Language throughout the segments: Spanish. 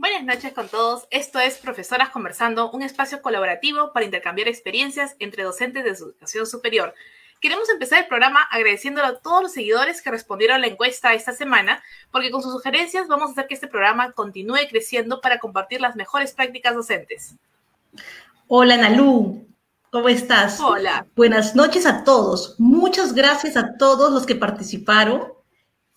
Buenas noches con todos. Esto es Profesoras Conversando, un espacio colaborativo para intercambiar experiencias entre docentes de educación superior. Queremos empezar el programa agradeciéndole a todos los seguidores que respondieron a la encuesta esta semana, porque con sus sugerencias vamos a hacer que este programa continúe creciendo para compartir las mejores prácticas docentes. Hola, Nalú. ¿Cómo estás? Hola. Buenas noches a todos. Muchas gracias a todos los que participaron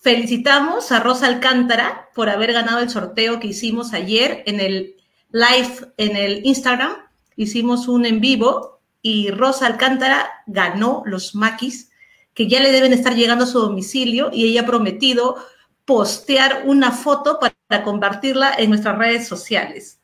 Felicitamos a Rosa Alcántara por haber ganado el sorteo que hicimos ayer en el live en el Instagram. Hicimos un en vivo y Rosa Alcántara ganó los maquis que ya le deben estar llegando a su domicilio y ella ha prometido postear una foto para compartirla en nuestras redes sociales.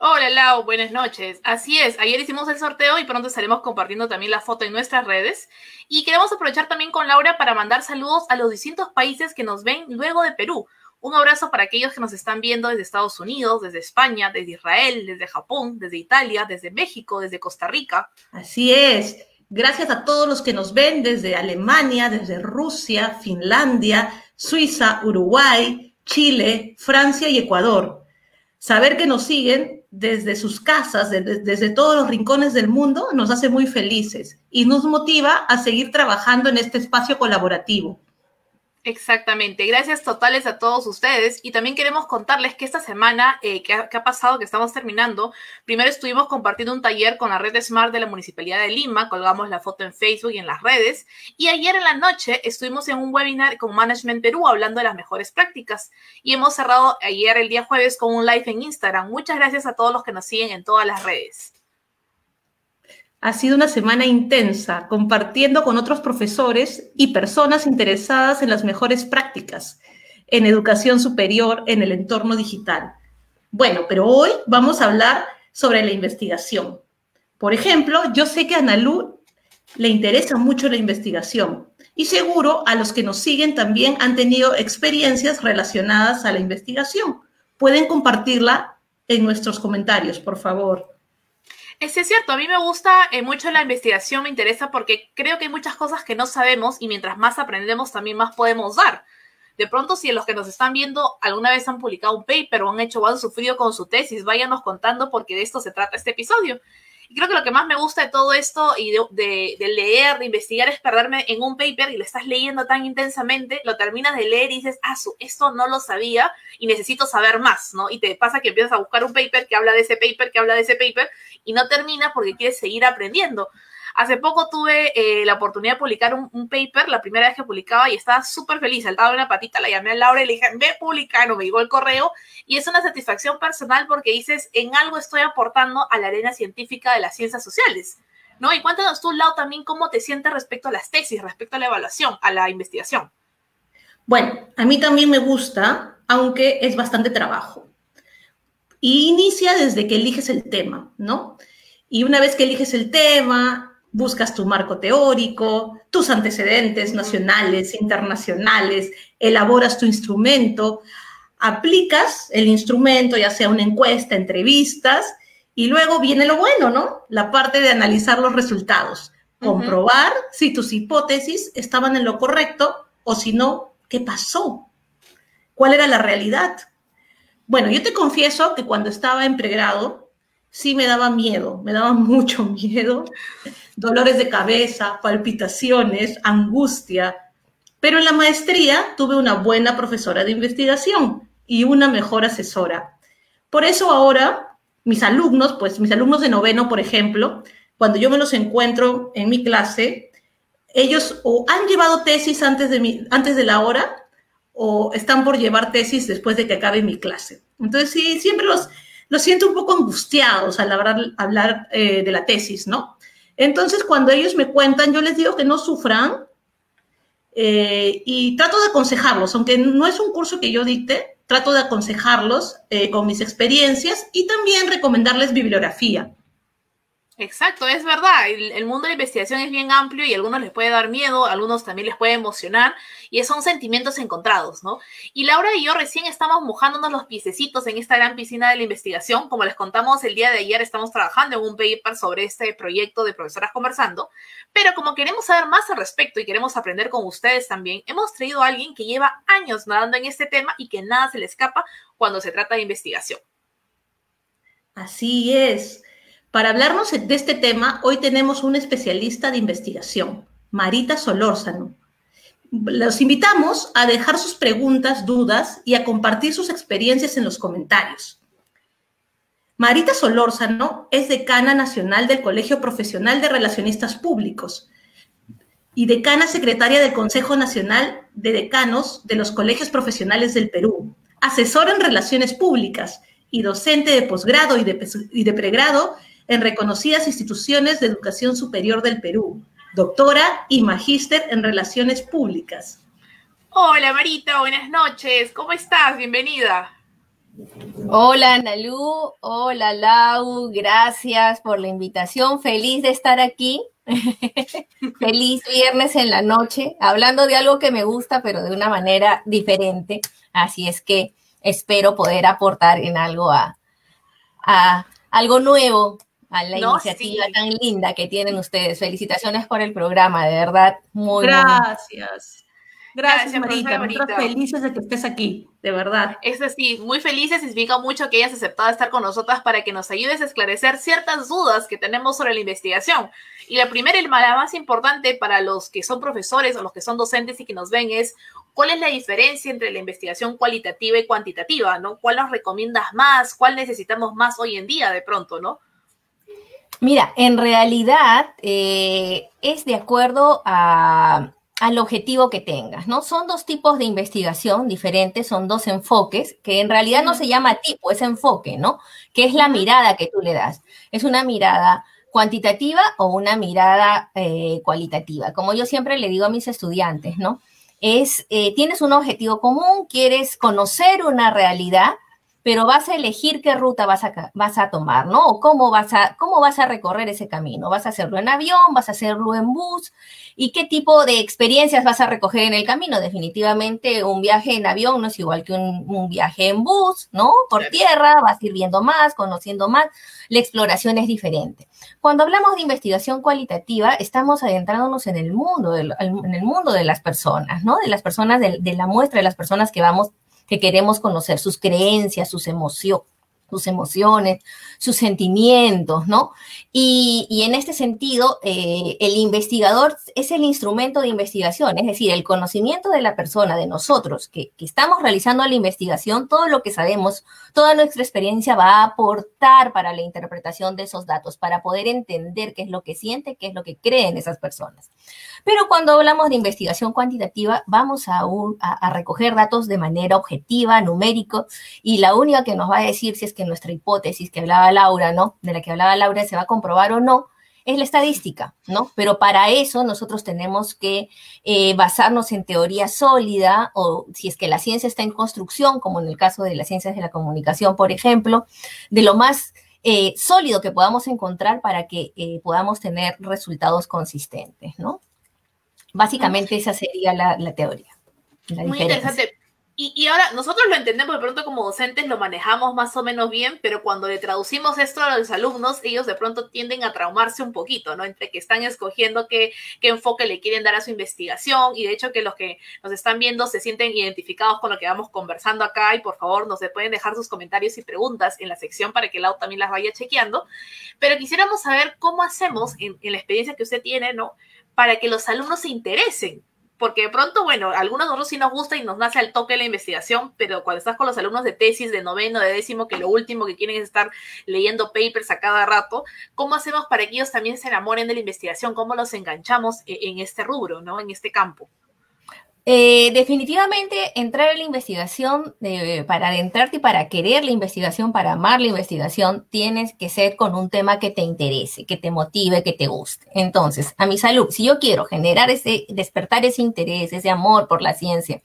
Hola Lau, buenas noches. Así es, ayer hicimos el sorteo y pronto estaremos compartiendo también la foto en nuestras redes. Y queremos aprovechar también con Laura para mandar saludos a los distintos países que nos ven luego de Perú. Un abrazo para aquellos que nos están viendo desde Estados Unidos, desde España, desde Israel, desde Japón, desde Italia, desde México, desde Costa Rica. Así es. Gracias a todos los que nos ven desde Alemania, desde Rusia, Finlandia, Suiza, Uruguay, Chile, Francia y Ecuador. Saber que nos siguen desde sus casas, desde, todos los rincones del mundo, nos hace muy felices y nos motiva a seguir trabajando en este espacio colaborativo. Exactamente. Gracias totales a todos ustedes. Y también queremos contarles que esta semana, eh, que, ha, pasado, que estamos terminando, primero estuvimos compartiendo un taller con la red Smart de la Municipalidad de Lima, colgamos la foto en Facebook y en las redes. Y ayer en la noche estuvimos en un webinar con Management Perú hablando de las mejores prácticas. Y hemos cerrado ayer, el día jueves, con un live en Instagram. Muchas gracias a todos los que nos siguen en todas las redes. Ha sido una semana intensa, compartiendo con otros profesores y personas interesadas en las mejores prácticas en educación superior en el entorno digital. Bueno, pero hoy vamos a hablar sobre la investigación. Por ejemplo, yo sé que a Analu le interesa mucho la investigación y seguro a los que nos siguen también han tenido experiencias relacionadas a la investigación. Pueden compartirla en nuestros comentarios, por favor. Es cierto, a mí me gusta eh, mucho la investigación, me interesa porque creo que hay muchas cosas que no sabemos y mientras más aprendemos también más podemos dar. De pronto, si los que nos están viendo alguna vez han publicado un paper o han hecho o han sufrido con su tesis, váyanos contando porque de esto se trata este episodio. Y creo que lo que más me gusta de todo esto y de, leer, de investigar, es perderme en un paper y lo estás leyendo tan intensamente, lo terminas de leer y dices, ah, esto no lo sabía y necesito saber más, ¿no? Y te pasa que empiezas a buscar un paper que habla de ese paper, que habla de ese paper, y no termina porque quieres seguir aprendiendo. Hace poco tuve eh, la oportunidad de publicar un, paper, la primera vez que publicaba, y estaba súper feliz. Saltaba una patita, la llamé a Laura y le dije, ve publicando, me llegó el correo. Y es una satisfacción personal porque dices, en algo estoy aportando a la arena científica de las ciencias sociales. ¿No? Y cuéntanos tú, Lau, también cómo te sientes respecto a las tesis, respecto a la evaluación, a la investigación. Bueno, a mí también me gusta, aunque es bastante trabajo. Y inicia desde que eliges el tema, ¿no? Y una vez que eliges el tema, buscas tu marco teórico, tus antecedentes nacionales, internacionales, elaboras tu instrumento, aplicas el instrumento, ya sea una encuesta, entrevistas, y luego viene lo bueno, ¿no? La parte de analizar los resultados, comprobar si tus hipótesis estaban en lo correcto o si no, ¿qué pasó? ¿Cuál era la realidad? Bueno, yo te confieso que cuando estaba en pregrado, sí me daba miedo, me daba mucho miedo, dolores de cabeza, palpitaciones, angustia, pero en la maestría tuve una buena profesora de investigación y una mejor asesora. Por eso ahora mis alumnos, pues mis alumnos de noveno, por ejemplo, cuando yo me los encuentro en mi clase, ellos o han llevado tesis antes de, mi, antes de la hora o están por llevar tesis después de que acabe mi clase. Entonces, sí, siempre los, los siento un poco angustiados al hablar, hablar eh, de la tesis, ¿no? Entonces, cuando ellos me cuentan, yo les digo que no sufran eh, y trato de aconsejarlos, aunque no es un curso que yo dicte, trato de aconsejarlos eh, con mis experiencias y también recomendarles bibliografía. Exacto, es verdad. El, mundo de la investigación es bien amplio y a algunos les puede dar miedo, a algunos también les puede emocionar y son sentimientos encontrados, ¿no? Y Laura y yo recién estamos mojándonos los piececitos en esta gran piscina de la investigación. Como les contamos el día de ayer, estamos trabajando en un paper sobre este proyecto de profesoras conversando, pero como queremos saber más al respecto y queremos aprender con ustedes también, hemos traído a alguien que lleva años nadando en este tema y que nada se le escapa cuando se trata de investigación. Así es. Para hablarnos de este tema, hoy tenemos un especialista de investigación, Marita Solórzano. Los invitamos a dejar sus preguntas, dudas y a compartir sus experiencias en los comentarios. Marita Solórzano es decana nacional del Colegio Profesional de Relacionistas Públicos y decana secretaria del Consejo Nacional de Decanos de los Colegios Profesionales del Perú, asesora en relaciones públicas y docente de posgrado y de, y de pregrado en reconocidas instituciones de educación superior del Perú, doctora y magíster en relaciones públicas. Hola Marita, buenas noches, ¿cómo estás? Bienvenida. Hola Analú, hola Lau, gracias por la invitación, feliz de estar aquí. feliz viernes en la noche, hablando de algo que me gusta, pero de una manera diferente. Así es que espero poder aportar en algo a, a algo nuevo a la iniciativa tan linda que tienen ustedes. Felicitaciones por el programa, de verdad, muy Gracias. Gracias, Marita. Marita. felices de que estés aquí, de verdad. Es así, muy felices. Significa mucho que hayas aceptado estar con nosotras para que nos ayudes a esclarecer ciertas dudas que tenemos sobre la investigación. Y la primera y la más importante para los que son profesores o los que son docentes y que nos ven es cuál es la diferencia entre la investigación cualitativa y cuantitativa, ¿no? ¿Cuál nos recomiendas más? ¿Cuál necesitamos más hoy en día de pronto, ¿no? Mira, en realidad eh, es de acuerdo al objetivo que tengas, ¿no? Son dos tipos de investigación diferentes, son dos enfoques, que en realidad no se llama tipo, es enfoque, ¿no? Que es la mirada que tú le das. Es una mirada cuantitativa o una mirada eh, cualitativa. Como yo siempre le digo a mis estudiantes, ¿no? Es, eh, tienes un objetivo común, quieres conocer una realidad, pero vas a elegir qué ruta vas a, vas a tomar, ¿no? O cómo vas, a, cómo vas a recorrer ese camino. ¿Vas a hacerlo en avión? ¿Vas a hacerlo en bus? ¿Y qué tipo de experiencias vas a recoger en el camino? Definitivamente un viaje en avión no es igual que un, viaje en bus, ¿no? Por tierra, vas a ir viendo más, conociendo más. La exploración es diferente. Cuando hablamos de investigación cualitativa, estamos adentrándonos en el mundo, en el mundo de las personas, ¿no? De las personas, de, de la muestra de las personas que vamos que queremos conocer sus creencias, sus emociones sus emociones, sus sentimientos, ¿no? Y, en este sentido, eh, el investigador es el instrumento de investigación, es decir, el conocimiento de la persona, de nosotros, que, estamos realizando la investigación, todo lo que sabemos, toda nuestra experiencia va a aportar para la interpretación de esos datos, para poder entender qué es lo que siente, qué es lo que creen esas personas. Pero cuando hablamos de investigación cuantitativa, vamos a, a recoger datos de manera objetiva, numérico, y la única que nos va a decir si es que nuestra hipótesis que hablaba Laura, ¿no? De la que hablaba Laura se va a comprobar o no, es la estadística, ¿no? Pero para eso nosotros tenemos que eh, basarnos en teoría sólida o si es que la ciencia está en construcción, como en el caso de las ciencias de la comunicación, por ejemplo, de lo más eh, sólido que podamos encontrar para que eh, podamos tener resultados consistentes, ¿no? Básicamente esa sería la, teoría. Muy interesante. Y, ahora, nosotros lo entendemos de pronto como docentes, lo manejamos más o menos bien, pero cuando le traducimos esto a los alumnos, ellos de pronto tienden a traumarse un poquito, ¿no? Entre que están escogiendo qué, qué enfoque le quieren dar a su investigación y de hecho que los que nos están viendo se sienten identificados con lo que vamos conversando acá y por favor nos pueden dejar sus comentarios y preguntas en la sección para que Lau también las vaya chequeando. Pero quisiéramos saber cómo hacemos en, en la experiencia que usted tiene, ¿no? Para que los alumnos se interesen porque de pronto, bueno, algunos de nosotros sí nos gusta y nos nace al toque la investigación, pero cuando estás con los alumnos de tesis, de noveno, de décimo, que lo último que quieren es estar leyendo papers a cada rato, ¿cómo hacemos para que ellos también se enamoren de la investigación? ¿Cómo los enganchamos e-, en este rubro, ¿no? En este campo. Eh, definitivamente entrar en la investigación, para adentrarte y para querer la investigación, para amar la investigación, tienes que ser con un tema que te interese, que te motive, que te guste. Entonces, a mi salud, si yo quiero generar ese, despertar ese interés, ese amor por la ciencia,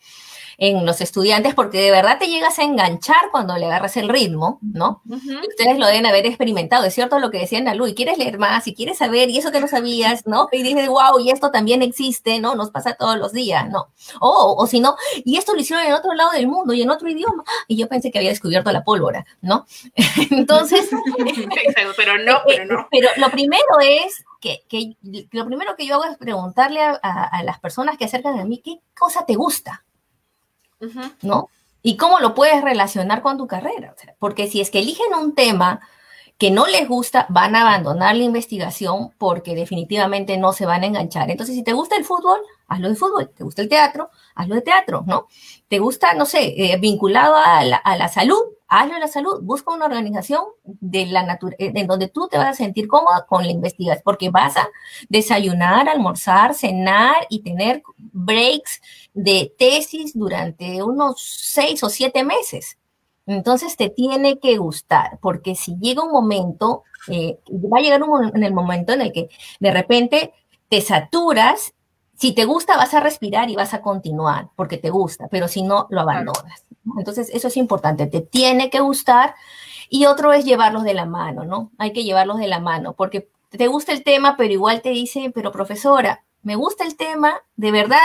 en los estudiantes porque de verdad te llegas a enganchar cuando le agarras el ritmo, ¿no? Ustedes lo deben haber experimentado, es cierto lo que decían Nalu, y quieres leer más, y quieres saber, y eso que no sabías, ¿no? Y dices, wow, y esto también existe, ¿no? Nos pasa todos los días, ¿no? O, o si no, y esto lo hicieron en otro lado del mundo y en otro idioma, y yo pensé que había descubierto la pólvora, ¿no? Entonces... pero no, pero no. Pero lo primero es que, que, lo primero que yo hago es preguntarle a, a, las personas que acercan a mí qué cosa te gusta, ¿no? Y cómo lo puedes relacionar con tu carrera. porque si es que eligen un tema que no les gusta, van a abandonar la investigación porque definitivamente no se van a enganchar. Entonces, si te gusta el fútbol, hazlo de fútbol. ¿Te gusta el teatro? Hazlo de teatro, ¿no? ¿Te gusta, no sé, eh, vinculado a la, a la salud? hazlo en la salud, busca una organización de la eh, en donde tú te vas a sentir cómoda con la investigación, porque vas a desayunar, almorzar, cenar y tener breaks de tesis durante unos seis o siete meses. Entonces te tiene que gustar, porque si llega un momento, eh, va a llegar un, en el momento en el que de repente te saturas si te gusta, vas a respirar y vas a continuar porque te gusta, pero si no, lo abandonas. Entonces, eso es importante, te tiene que gustar. Y otro es llevarlos de la mano, ¿no? Hay que llevarlos de la mano porque te gusta el tema, pero igual te dice, pero profesora, me gusta el tema, de verdad,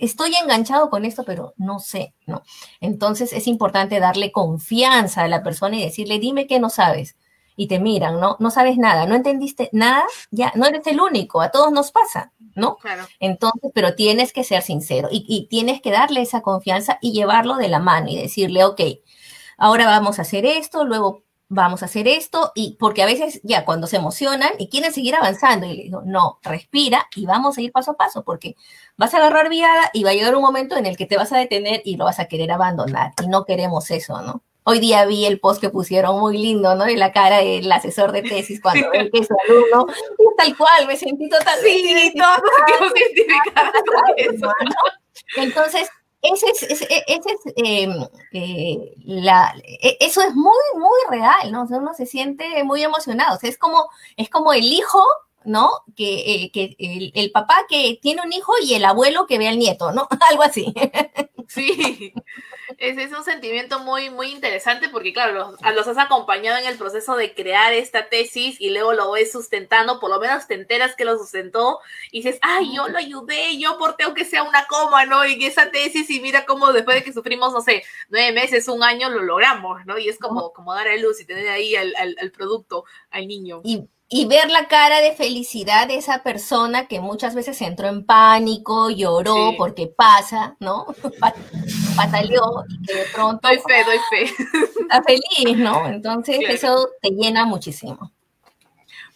estoy enganchado con esto, pero no sé, ¿no? Entonces es importante darle confianza a la persona y decirle, dime qué no sabes. Y te miran, ¿no? No sabes nada, no entendiste nada, ya, no eres el único, a todos nos pasa. ¿no? Claro. Entonces, pero tienes que ser sincero y, tienes que darle esa confianza y llevarlo de la mano y decirle, ok, ahora vamos a hacer esto, luego vamos a hacer esto, y porque a veces ya cuando se emocionan y quieren seguir avanzando, y le digo, no, respira y vamos a ir paso a paso, porque vas a agarrar viada y va a llegar un momento en el que te vas a detener y lo vas a querer abandonar, y no queremos eso, ¿no? Hoy día vi el post que pusieron muy lindo, ¿no? De la cara del asesor de tesis cuando ve que su alumno, tal cual, me sentí totalmente sí, identificada eso. Entonces, ese es, ese, es em, eh, la, e, eso es muy, muy real, ¿no? uno se siente muy emocionado. O sea, es como, es como el hijo, ¿no? Que, eh, que el, el, papá que tiene un hijo y el abuelo que ve al nieto, ¿no? Algo así. Sí, ese es un sentimiento muy, muy interesante porque, claro, los, los, has acompañado en el proceso de crear esta tesis y luego lo ves sustentando, por lo menos te enteras que lo sustentó y dices, ay, yo lo ayudé, yo aporté aunque sea una coma, ¿no? En esa tesis y mira cómo después de que sufrimos, no sé, nueve meses, un año, lo logramos, ¿no? Y es como, como dar a luz y tener ahí al, al, al producto, al niño. Y y ver la cara de felicidad de esa persona que muchas veces entró en pánico, lloró porque pasa, ¿no? Pataleó y que de pronto... Doy fe, doy fe. Está feliz, ¿no? Entonces eso te llena muchísimo.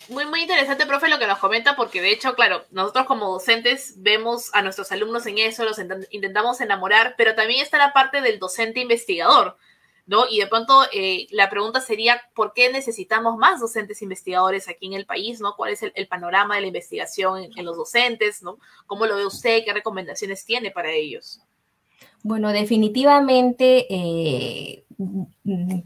Muy, muy interesante, profe, lo que nos comenta, porque de hecho, claro, nosotros como docentes vemos a nuestros alumnos en eso, los intentamos enamorar, pero también está la parte del docente investigador, ¿no? Y de pronto eh, la pregunta sería, ¿por qué necesitamos más docentes investigadores aquí en el país, ¿no? ¿Cuál es el, panorama de la investigación en, los docentes, ¿no? ¿Cómo lo ve usted? ¿Qué recomendaciones tiene para ellos? Bueno, definitivamente eh,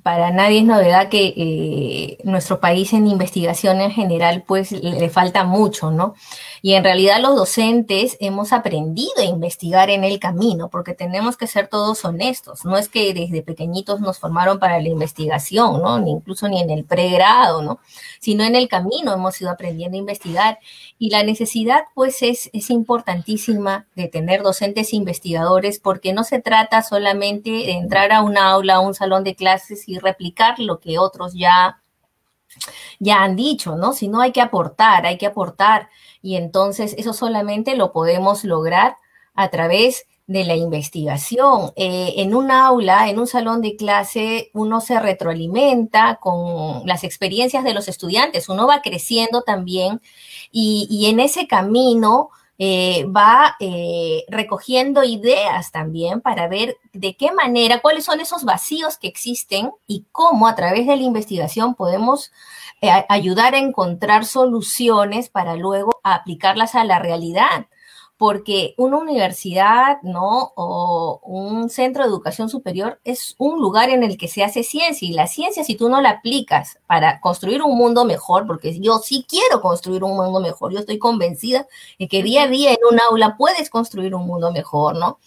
para nadie es novedad que eh, nuestro país en investigación en general pues le falta mucho, ¿no? Y en realidad los docentes hemos aprendido a investigar en el camino, porque tenemos que ser todos honestos. No es que desde pequeñitos nos formaron para la investigación, ¿no? Ni incluso ni en el pregrado, ¿no? Sino en el camino hemos ido aprendiendo a investigar. Y la necesidad, pues, es, es importantísima de tener docentes investigadores, porque no se trata solamente de entrar a un aula, a un salón de clases y replicar lo que otros ya ya han dicho, ¿no? Si no hay que aportar, hay que aportar. Y entonces eso solamente lo podemos lograr a través de la investigación. Eh, en un aula, en un salón de clase, uno se retroalimenta con las experiencias de los estudiantes, uno va creciendo también y, y en ese camino eh, va eh, recogiendo ideas también para ver de qué manera, cuáles son esos vacíos que existen y cómo a través de la investigación podemos eh, ayudar a encontrar soluciones para luego aplicarlas a la realidad porque una universidad, ¿no? O un centro de educación superior es un lugar en el que se hace ciencia y la ciencia si tú no la aplicas para construir un mundo mejor, porque yo sí quiero construir un mundo mejor, yo estoy convencida de que día a día en un aula puedes construir un mundo mejor, ¿no?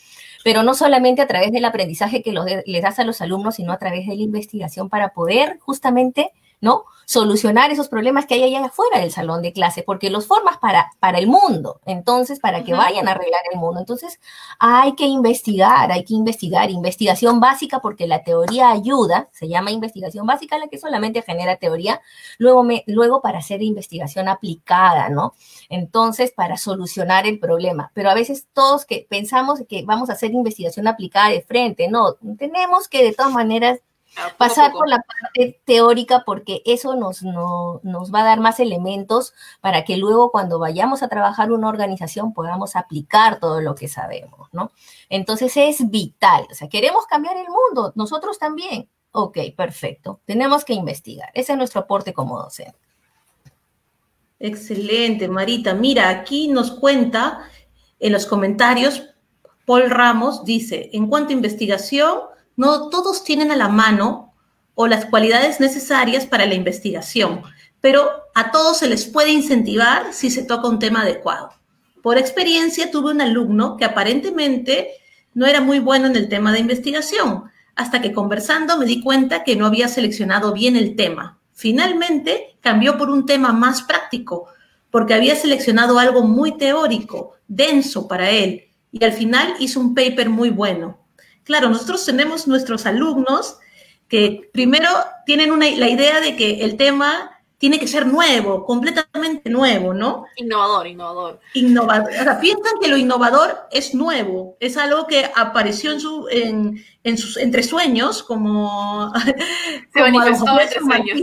pero no solamente a través del aprendizaje que les das a los alumnos, sino a través de la investigación para poder justamente ¿no? Solucionar esos problemas que hay allá afuera del salón de clase, porque los formas para, para el mundo, entonces, para que vayan a arreglar el mundo. Entonces, hay que investigar, hay que investigar, investigación básica, porque la teoría ayuda, se llama investigación básica, la que solamente genera teoría, luego, me, luego para hacer investigación aplicada, ¿no? Entonces, para solucionar el problema. Pero a veces todos que pensamos que vamos a hacer investigación aplicada de frente, no, tenemos que de todas maneras pasar por la parte teórica porque eso nos, nos va a dar más elementos para que luego cuando vayamos a trabajar una organización podamos aplicar todo lo que sabemos, ¿no? Entonces es vital, o sea, queremos cambiar el mundo, nosotros también. Ok, perfecto, tenemos que investigar, ese es nuestro aporte como docente. Excelente, Marita. Mira, aquí nos cuenta en los comentarios, Paul Ramos dice, en cuanto a investigación, no todos tienen a la mano o las cualidades necesarias para la investigación, pero a todos se les puede incentivar si se toca un tema adecuado. Por experiencia tuve un alumno que aparentemente no era muy bueno en el tema de investigación, hasta que conversando me di cuenta que no había seleccionado bien el tema. Finalmente cambió por un tema más práctico, porque había seleccionado algo muy teórico, denso para él, y al final hizo un paper muy bueno. Claro, nosotros tenemos nuestros alumnos que primero tienen la idea de que el tema tiene que ser nuevo, completamente nuevo, ¿no? Innovador, innovador. Innovador. O sea, piensan que lo innovador es nuevo, es algo que apareció en su, en, sus, entre sueños, como... Se manifestó entre sueños.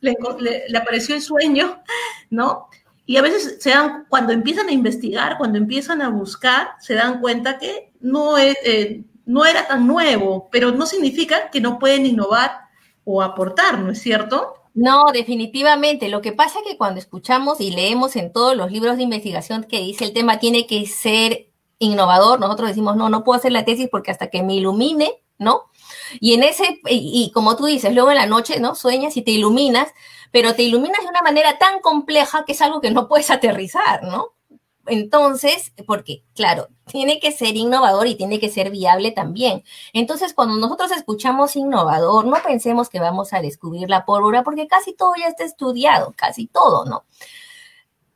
Le, apareció el sueño, ¿no? Y a veces se dan, cuando empiezan a investigar, cuando empiezan a buscar, se dan cuenta que no es, eh, no era tan nuevo, pero no significa que no pueden innovar o aportar, ¿no es cierto? No, definitivamente. Lo que pasa es que cuando escuchamos y leemos en todos los libros de investigación que dice el tema tiene que ser innovador, nosotros decimos, no, no puedo hacer la tesis porque hasta que me ilumine, ¿no? Y en ese, y, y como tú dices, luego en la noche, ¿no? Sueñas y te iluminas, pero te iluminas de una manera tan compleja que es algo que no puedes aterrizar, ¿no? Entonces, porque, claro, tiene que ser innovador y tiene que ser viable también. Entonces, cuando nosotros escuchamos innovador, no pensemos que vamos a descubrir la pólvora, porque casi todo ya está estudiado, casi todo, ¿no?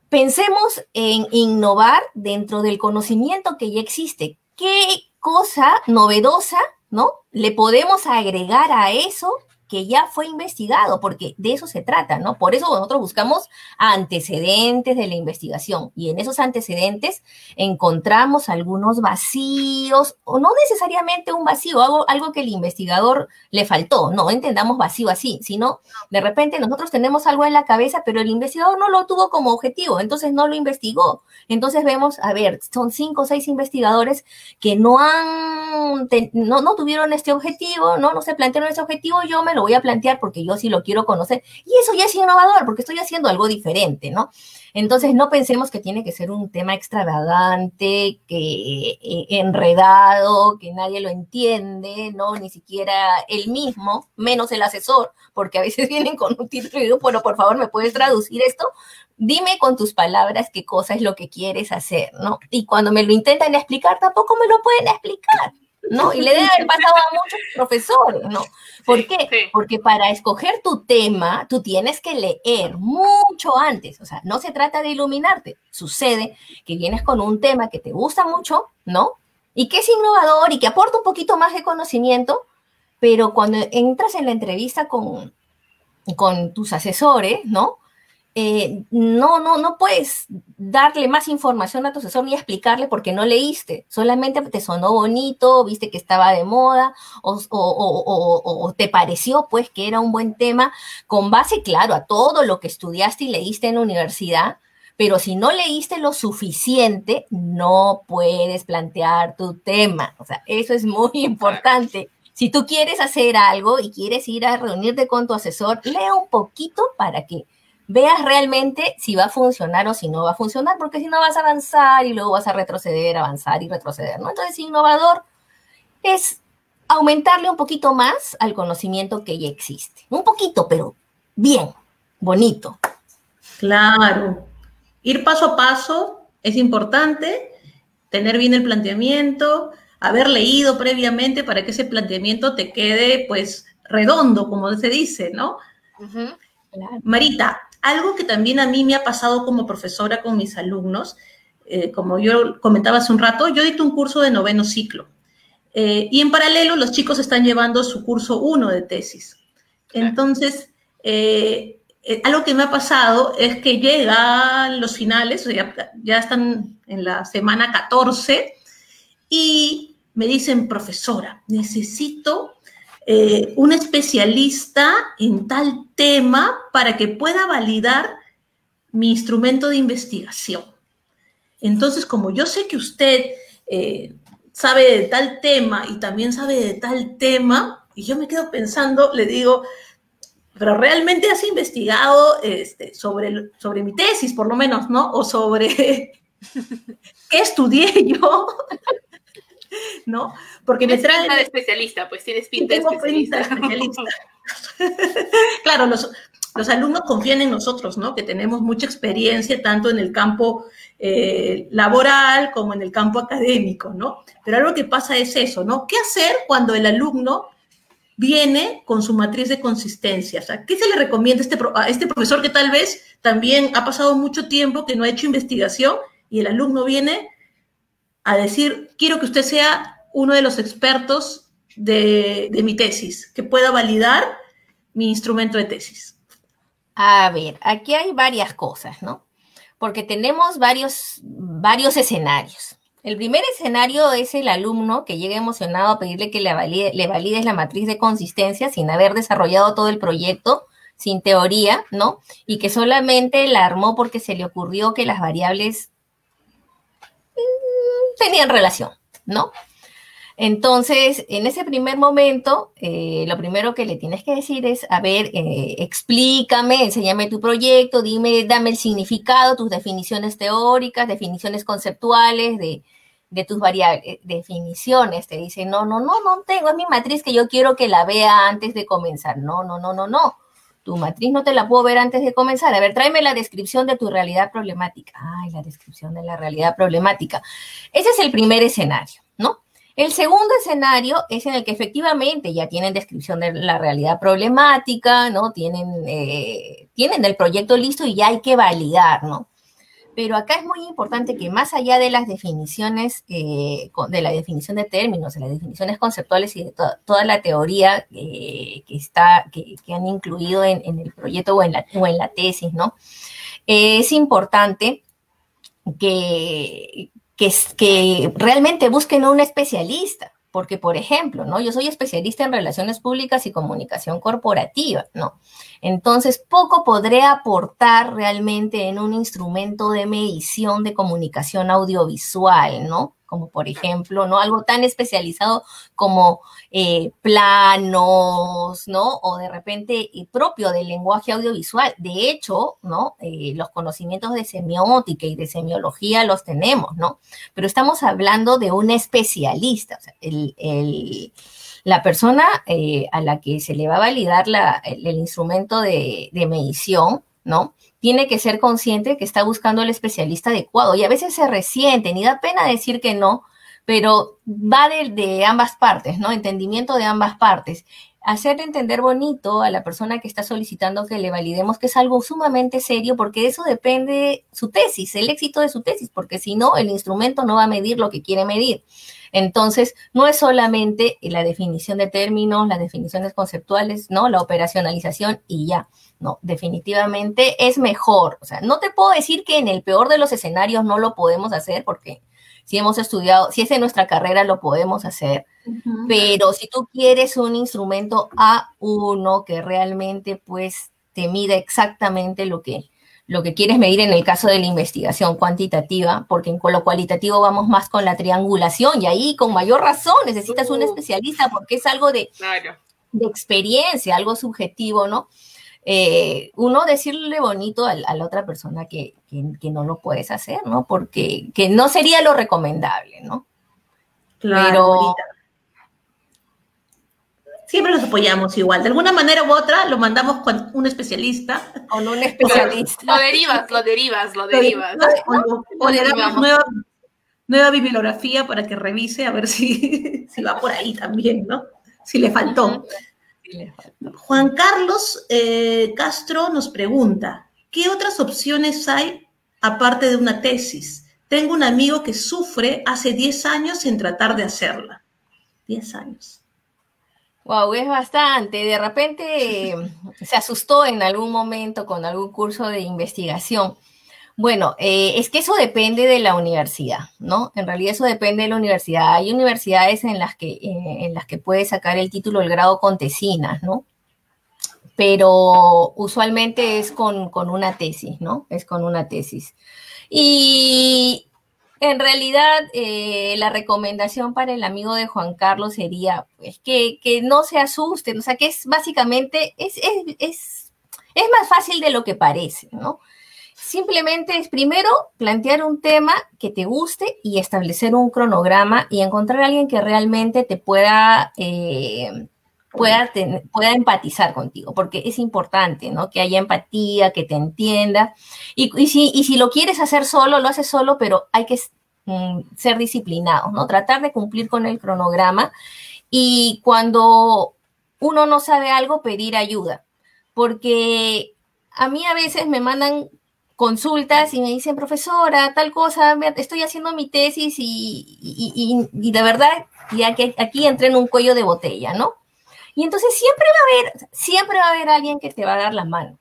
Pensemos en innovar dentro del conocimiento que ya existe. ¿Qué cosa novedosa, ¿no? Le podemos agregar a eso que ya fue investigado, porque de eso se trata, ¿no? Por eso nosotros buscamos antecedentes de la investigación y en esos antecedentes encontramos algunos vacíos, o no necesariamente un vacío, algo, algo que el investigador le faltó, no entendamos vacío así, sino de repente nosotros tenemos algo en la cabeza, pero el investigador no lo tuvo como objetivo, entonces no lo investigó. Entonces vemos, a ver, son cinco o seis investigadores que no han, no, no tuvieron este objetivo, no, no se plantearon ese objetivo, yo me lo voy a plantear porque yo sí lo quiero conocer. Y eso ya es innovador, porque estoy haciendo algo diferente, ¿no? Entonces, no pensemos que tiene que ser un tema extravagante, que eh, enredado, que nadie lo entiende, ¿no? Ni siquiera él mismo, menos el asesor, porque a veces vienen con un título y digo, bueno, por favor, ¿me puedes traducir esto? Dime con tus palabras qué cosa es lo que quieres hacer, ¿no? Y cuando me lo intentan explicar, tampoco me lo pueden explicar. ¿No? Y le debe haber pasado a muchos profesores, ¿no? ¿Por qué? Porque para escoger tu tema, tú tienes que leer mucho antes, o sea, no se trata de iluminarte, sucede que vienes con un tema que te gusta mucho, ¿no? Y que es innovador y que aporta un poquito más de conocimiento, pero cuando entras en la entrevista con, con tus asesores, ¿no? Eh, no, no, no puedes darle más información a tu asesor ni explicarle porque no leíste, solamente te sonó bonito, viste que estaba de moda o, o, te pareció pues que era un buen tema con base, claro, a todo lo que estudiaste y leíste en la universidad, pero si no leíste lo suficiente, no puedes plantear tu tema. O sea, eso es muy importante. Si tú quieres hacer algo y quieres ir a reunirte con tu asesor, lee un poquito para que veas realmente si va a funcionar o si no va a funcionar, porque si no vas a avanzar y luego vas a retroceder, avanzar y retroceder, ¿no? Entonces, innovador es aumentarle un poquito más al conocimiento que ya existe. Un poquito, pero bien, bonito. Claro. Ir paso a paso es importante, tener bien el planteamiento, haber leído previamente para que ese planteamiento te quede pues redondo, como se dice, ¿no? Marita, algo que también a mí me ha pasado como profesora con mis alumnos, eh, como yo comentaba hace un rato, yo dicto un curso de noveno ciclo. Eh, y en paralelo los chicos están llevando su curso 1 de tesis. Entonces, eh, algo que me ha pasado es que llegan los finales, ya, ya están en la semana 14, y me dicen, profesora, necesito eh, un especialista en tal tema para que pueda validar mi instrumento de investigación. Entonces, como yo sé que usted eh, sabe de tal tema y también sabe de tal tema, y yo me quedo pensando, le digo, pero realmente has investigado este, sobre, sobre mi tesis, por lo menos, ¿no? O sobre qué estudié yo. ¿no? Porque me trae... de especialista, pues tienes pinta de especialista. claro, los, los, alumnos confían en nosotros, ¿no? Que tenemos mucha experiencia tanto en el campo eh, laboral como en el campo académico, ¿no? Pero algo que pasa es eso, ¿no? ¿Qué hacer cuando el alumno viene con su matriz de consistencia? O sea, ¿qué se le recomienda a este, a este profesor que tal vez también ha pasado mucho tiempo que no ha hecho investigación y el alumno viene a decir, quiero que usted sea uno de los expertos de, mi tesis, que pueda validar mi instrumento de tesis. A ver, aquí hay varias cosas, ¿no? Porque tenemos varios, varios escenarios. El primer escenario es el alumno que llega emocionado a pedirle que le, valide, le la matriz de consistencia sin haber desarrollado todo el proyecto, sin teoría, ¿no? Y que solamente la armó porque se le ocurrió que las variables tenían relación, ¿no? Entonces, en ese primer momento, eh, lo primero que le tienes que decir es, a ver, eh, explícame, enséñame tu proyecto, dime, dame el significado, tus definiciones teóricas, definiciones conceptuales de, de tus variables, eh, definiciones. Te dice, no, no, no, no tengo, es mi matriz que yo quiero que la vea antes de comenzar. No, no, no, no, no. Tu matriz no te la puedo ver antes de comenzar. A ver, tráeme la descripción de tu realidad problemática. Ay, la descripción de la realidad problemática. Ese es el primer escenario, ¿no? El segundo escenario es en el que efectivamente ya tienen descripción de la realidad problemática, ¿no? Tienen, eh, tienen el proyecto listo y ya hay que validar, ¿no? Pero acá es muy importante que más allá de las definiciones, eh, de la definición de términos, de las definiciones conceptuales y de toda la teoría eh, que, está, que, han incluido en, el proyecto o en la, o en la tesis, ¿no? es importante que, que, que realmente busquen a un especialista, porque, por ejemplo, ¿no? Yo soy especialista en relaciones públicas y comunicación corporativa, ¿no? Entonces, poco podré aportar realmente en un instrumento de medición de comunicación audiovisual, ¿no? como por ejemplo, ¿no? Algo tan especializado como eh, planos, ¿no? O de repente propio del lenguaje audiovisual. De hecho, ¿no? Eh, los conocimientos de semiótica y de semiología los tenemos, ¿no? Pero estamos hablando de un especialista, o sea, la persona a la que se le va a validar el, instrumento de, de medición, ¿no? tiene que ser consciente que está buscando al especialista adecuado. Y a veces se resienten y da pena decir que no, pero va de, ambas partes, ¿no? Entendimiento de ambas partes. Hacer entender bonito a la persona que está solicitando que le validemos que es algo sumamente serio, porque de eso depende su tesis, el éxito de su tesis, porque si no, el instrumento no va a medir lo que quiere medir. Entonces, no es solamente la definición de términos, las definiciones conceptuales, ¿no? La operacionalización y ya. No, definitivamente es mejor. O sea, no te puedo decir que en el peor de los escenarios no lo podemos hacer porque si hemos estudiado, si es en nuestra carrera lo podemos hacer. Pero si tú quieres un instrumento A1 que realmente pues te mide exactamente lo que lo que quieres medir en el caso de la investigación cuantitativa, porque en lo cualitativo vamos más con la triangulación y ahí con mayor razón necesitas un uh. especialista porque es algo de, de experiencia, algo subjetivo, ¿no? Eh, uno decirle bonito a, la otra persona que, no lo puedes hacer, ¿no? Porque que no sería lo recomendable, ¿no? Claro siempre los apoyamos igual. De alguna manera u otra lo mandamos con un especialista. Con un especialista. lo derivas, lo derivas, lo derivas. O, le damos nueva bibliografía para que revise a ver si, si va por ahí también, ¿no? Si le faltó. Juan Carlos eh, Castro nos pregunta, ¿qué otras opciones hay aparte de una tesis? Tengo un amigo que sufre hace 10 años sin tratar de hacerla. 10 años. Wow, es bastante. De repente se asustó en algún momento con algún curso de investigación. Bueno, eh, es que eso depende de la universidad, ¿no? En realidad eso depende de la universidad. Hay universidades en las que, eh, en las que puedes sacar el título del grado con tesinas, ¿no? Pero usualmente es con, con una tesis, ¿no? Es con una tesis. Y en realidad, eh, la recomendación para el amigo de Juan Carlos sería pues, que, no se asusten, o sea, que es básicamente, es, es, es, es, más fácil de lo que parece, ¿no? Simplemente es primero plantear un tema que te guste y establecer un cronograma y encontrar a alguien que realmente te pueda... Eh, pueda, pueda empatizar contigo, porque es importante, ¿no? Que haya empatía, que te entienda. Y, si, y si lo quieres hacer solo, lo haces solo, pero hay que mm, ser disciplinados, ¿no? Tratar de cumplir con el cronograma y cuando uno no sabe algo, pedir ayuda, porque a mí a veces me mandan consultas y me dicen, profesora, tal cosa, estoy haciendo mi tesis y, y, y de verdad, y aquí, aquí entré en un cuello de botella, ¿no? Y entonces siempre va a haber, siempre va a haber alguien que te va a dar la mano.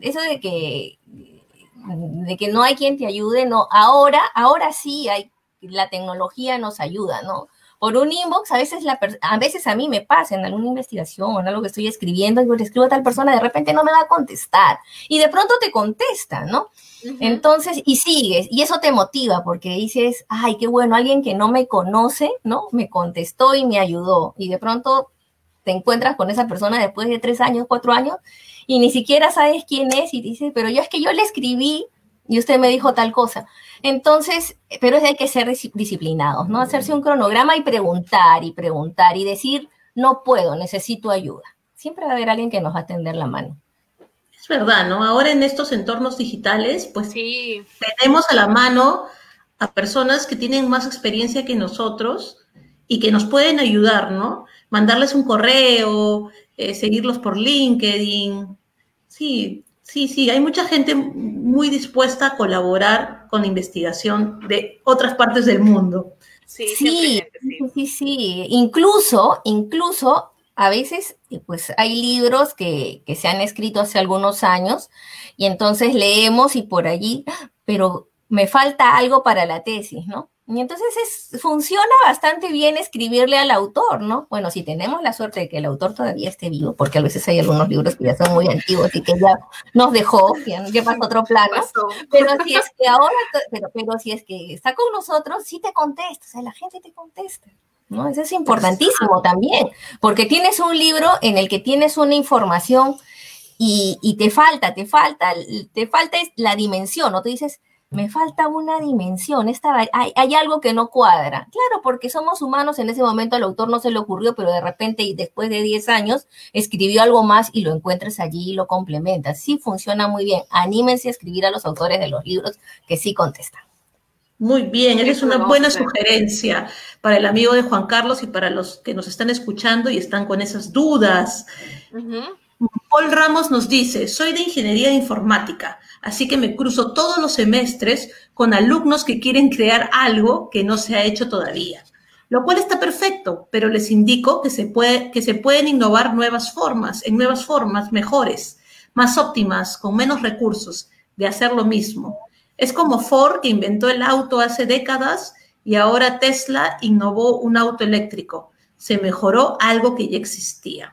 eso de que, de que no hay quien te ayude, no. Ahora, ahora sí hay, la tecnología nos ayuda, ¿no? Por un inbox, a veces, la, a veces a mí me pasa en alguna investigación en algo que estoy escribiendo, y le escribo a tal persona, de repente no me va a contestar. Y de pronto te contesta, ¿no? Entonces, y sigues, y eso te motiva porque dices, ay, qué bueno, alguien que no me conoce, ¿no? Me contestó y me ayudó. Y de pronto te encuentras con esa persona después de tres años, cuatro años, y ni siquiera sabes quién es y dices, pero yo es que yo le escribí y usted me dijo tal cosa. Entonces, pero es hay que ser disciplinados, ¿no? Hacerse un cronograma y preguntar y preguntar y decir, no puedo, necesito ayuda. Siempre va a haber alguien que nos va a tender la mano. Es verdad, ¿no? Ahora en estos entornos digitales, pues sí. tenemos a la mano a personas que tienen más experiencia que nosotros y que nos pueden ayudar, ¿no? Mandarles un correo, eh, seguirlos por LinkedIn. Sí, sí, sí, hay mucha gente muy dispuesta a colaborar con la investigación de otras partes del mundo. Sí, sí, sí, sí, Incluso, incluso a veces, pues hay libros que, que, se han escrito hace algunos años y entonces leemos y por allí, pero me falta algo para la tesis, ¿no? Y entonces es, funciona bastante bien escribirle al autor, ¿no? Bueno, si tenemos la suerte de que el autor todavía esté vivo, porque a veces hay algunos libros que ya son muy antiguos y que ya nos dejó, ya, pasó otro plano. Pero si es que ahora, pero, pero si es que está con nosotros, sí te contesta, o sea, la gente te contesta. ¿no? Eso es importantísimo también, porque tienes un libro en el que tienes una información y, y te falta, te falta, te falta la dimensión, ¿no? Te dices, me falta una dimensión, esta, hay, hay, algo que no cuadra. Claro, porque somos humanos, en ese momento al autor no se le ocurrió, pero de repente y después de 10 años escribió algo más y lo encuentras allí y lo complementas. Sí funciona muy bien. Anímense a escribir a los autores de los libros que sí contestan. Muy bien, esa es una buena sugerencia para el amigo de Juan Carlos y para los que nos están escuchando y están con esas dudas. Paul Ramos nos dice, soy de ingeniería informática Así que me cruzo todos los semestres con alumnos que quieren crear algo que no se ha hecho todavía, lo cual está perfecto, pero les indico que se, puede, que se pueden innovar nuevas formas, en nuevas formas mejores, más óptimas, con menos recursos, de hacer lo mismo. Es como Ford que inventó el auto hace décadas y ahora Tesla innovó un auto eléctrico. Se mejoró algo que ya existía.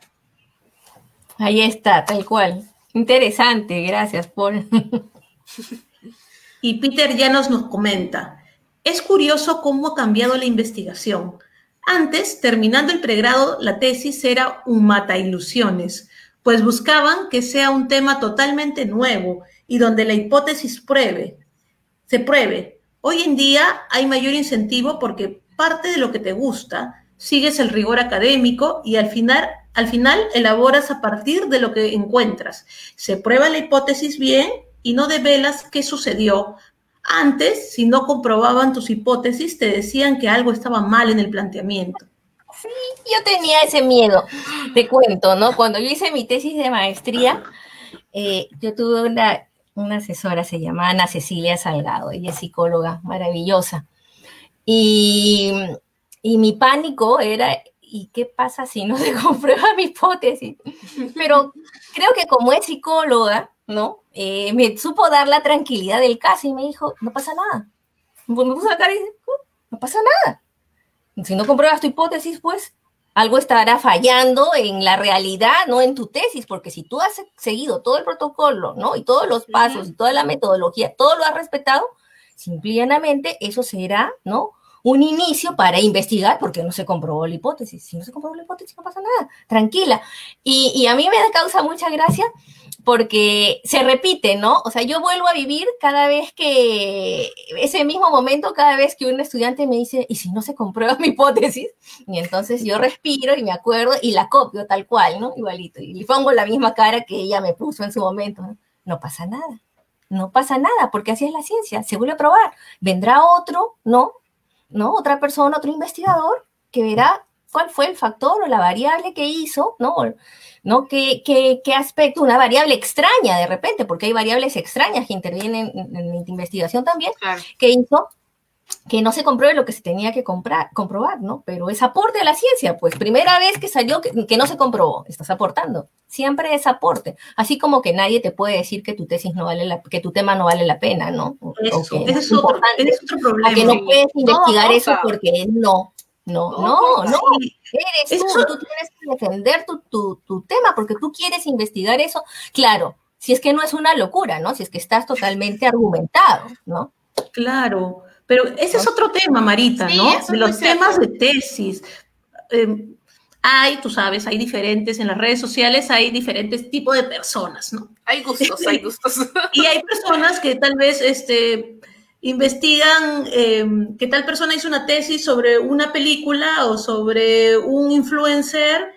Ahí está, tal cual. Interesante, gracias, Paul. y Peter ya nos, nos comenta, es curioso cómo ha cambiado la investigación. Antes, terminando el pregrado, la tesis era un mata ilusiones, pues buscaban que sea un tema totalmente nuevo y donde la hipótesis pruebe, se pruebe. Hoy en día hay mayor incentivo porque parte de lo que te gusta, sigues el rigor académico y al final al final elaboras a partir de lo que encuentras. Se prueba la hipótesis bien y no develas qué sucedió Antes, si no comprobaban tus hipótesis, te decían que algo estaba mal en el planteamiento. Sí, yo tenía ese miedo. Te cuento, ¿no? Cuando yo hice mi tesis de maestría, eh, yo tuve una, asesora, se llamaba Ana Cecilia Salgado, ella es psicóloga maravillosa. Y, y mi pánico era, ¿y qué pasa si no se comprueba mi hipótesis? Pero creo que como es psicóloga, ¿no? Eh, me supo dar la tranquilidad del caso y me dijo, no pasa nada. Me puso la cara y dice, oh, no pasa nada. Si no compruebas tu hipótesis, pues algo estará fallando en la realidad, no en tu tesis, porque si tú has seguido todo el protocolo, ¿no? Y todos los pasos y toda la metodología, todo lo has respetado, simplemente eso será, ¿no? Un inicio para investigar porque no se comprobó la hipótesis. Si no se comprobó la hipótesis, no pasa nada, tranquila. Y, y a mí me causa mucha gracia porque se repite, ¿no? O sea, yo vuelvo a vivir cada vez que, ese mismo momento, cada vez que un estudiante me dice, ¿y si no se comprueba mi hipótesis? Y entonces yo respiro y me acuerdo y la copio tal cual, ¿no? Igualito. Y pongo la misma cara que ella me puso en su momento. No, no pasa nada. No pasa nada, porque así es la ciencia, se vuelve a probar. Vendrá otro, ¿no? ¿No? Otra persona, otro investigador, que verá cuál fue el factor o la variable que hizo, ¿no? ¿no? ¿Qué, qué, qué aspecto? Una variable extraña de repente, porque hay variables extrañas que intervienen en, en, en investigación también, Claro. que hizo que no se compruebe lo que se tenía que comprar, comprobar, ¿no? Pero es aporte a la ciencia, pues primera vez que salió que, que no se comprobó, estás aportando, siempre es aporte, así como que nadie te puede decir que tu tesis no vale la, que tu tema no vale la pena, ¿no? O Eso, que ese no es, otro, importante, ese es otro problema. o que no puedes investigar No, eso porque no, no, No, no, eres tú, Eso- tú tienes que defender tu, tu, tu tema porque tú quieres investigar eso. Claro, si es que no es una locura, ¿no? Si es que estás totalmente argumentado, ¿no? Claro, pero ese es otro tema, Marita, Sí, ¿no? De los cierto. temas de tesis. Eh, hay, tú sabes, hay diferentes, en las redes sociales hay diferentes tipos de personas, ¿no? Hay gustos, hay gustos. Y hay personas que tal vez este, investigan eh, que tal persona hizo una tesis sobre una película o sobre un influencer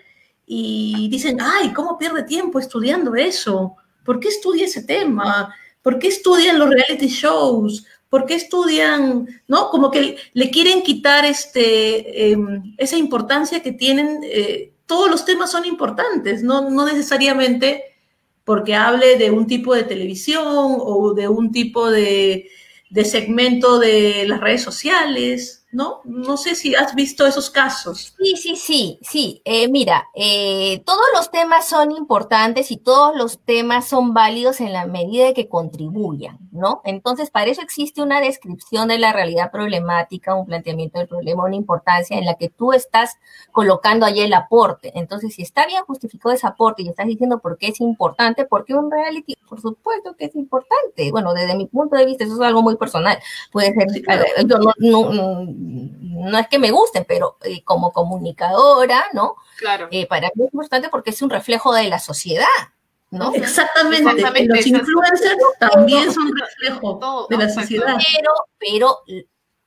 y dicen, ay, ¿cómo pierde tiempo estudiando eso? ¿Por qué estudia ese tema? ¿Por qué estudian los reality shows? ¿Por qué estudian, no? Como que le quieren quitar este, eh, esa importancia que tienen. eh, todos los temas son importantes, no, no necesariamente porque hable de un tipo de televisión o de un tipo de, de segmento de las redes sociales, ¿no? No sé si has visto esos casos. Sí, sí, sí, sí. Eh, mira, eh, todos los temas son importantes y todos los temas son válidos en la medida de que contribuyan, ¿no? Entonces, para eso existe una descripción de la realidad problemática, un planteamiento del problema, una importancia en la que tú estás colocando allí el aporte. Entonces, si está bien justificado ese aporte y estás diciendo por qué es importante, porque un reality, por supuesto que es importante. Bueno, desde mi punto de vista, eso es algo muy personal. Puede ser, Sí, claro. yo no, no, no, no es que me gusten, pero eh, como comunicadora, ¿no? Claro. Eh, para mí es importante porque es un reflejo de la sociedad, ¿no? Exactamente. Exactamente, Los influencers también son reflejo Todo, de la sociedad. Pero, pero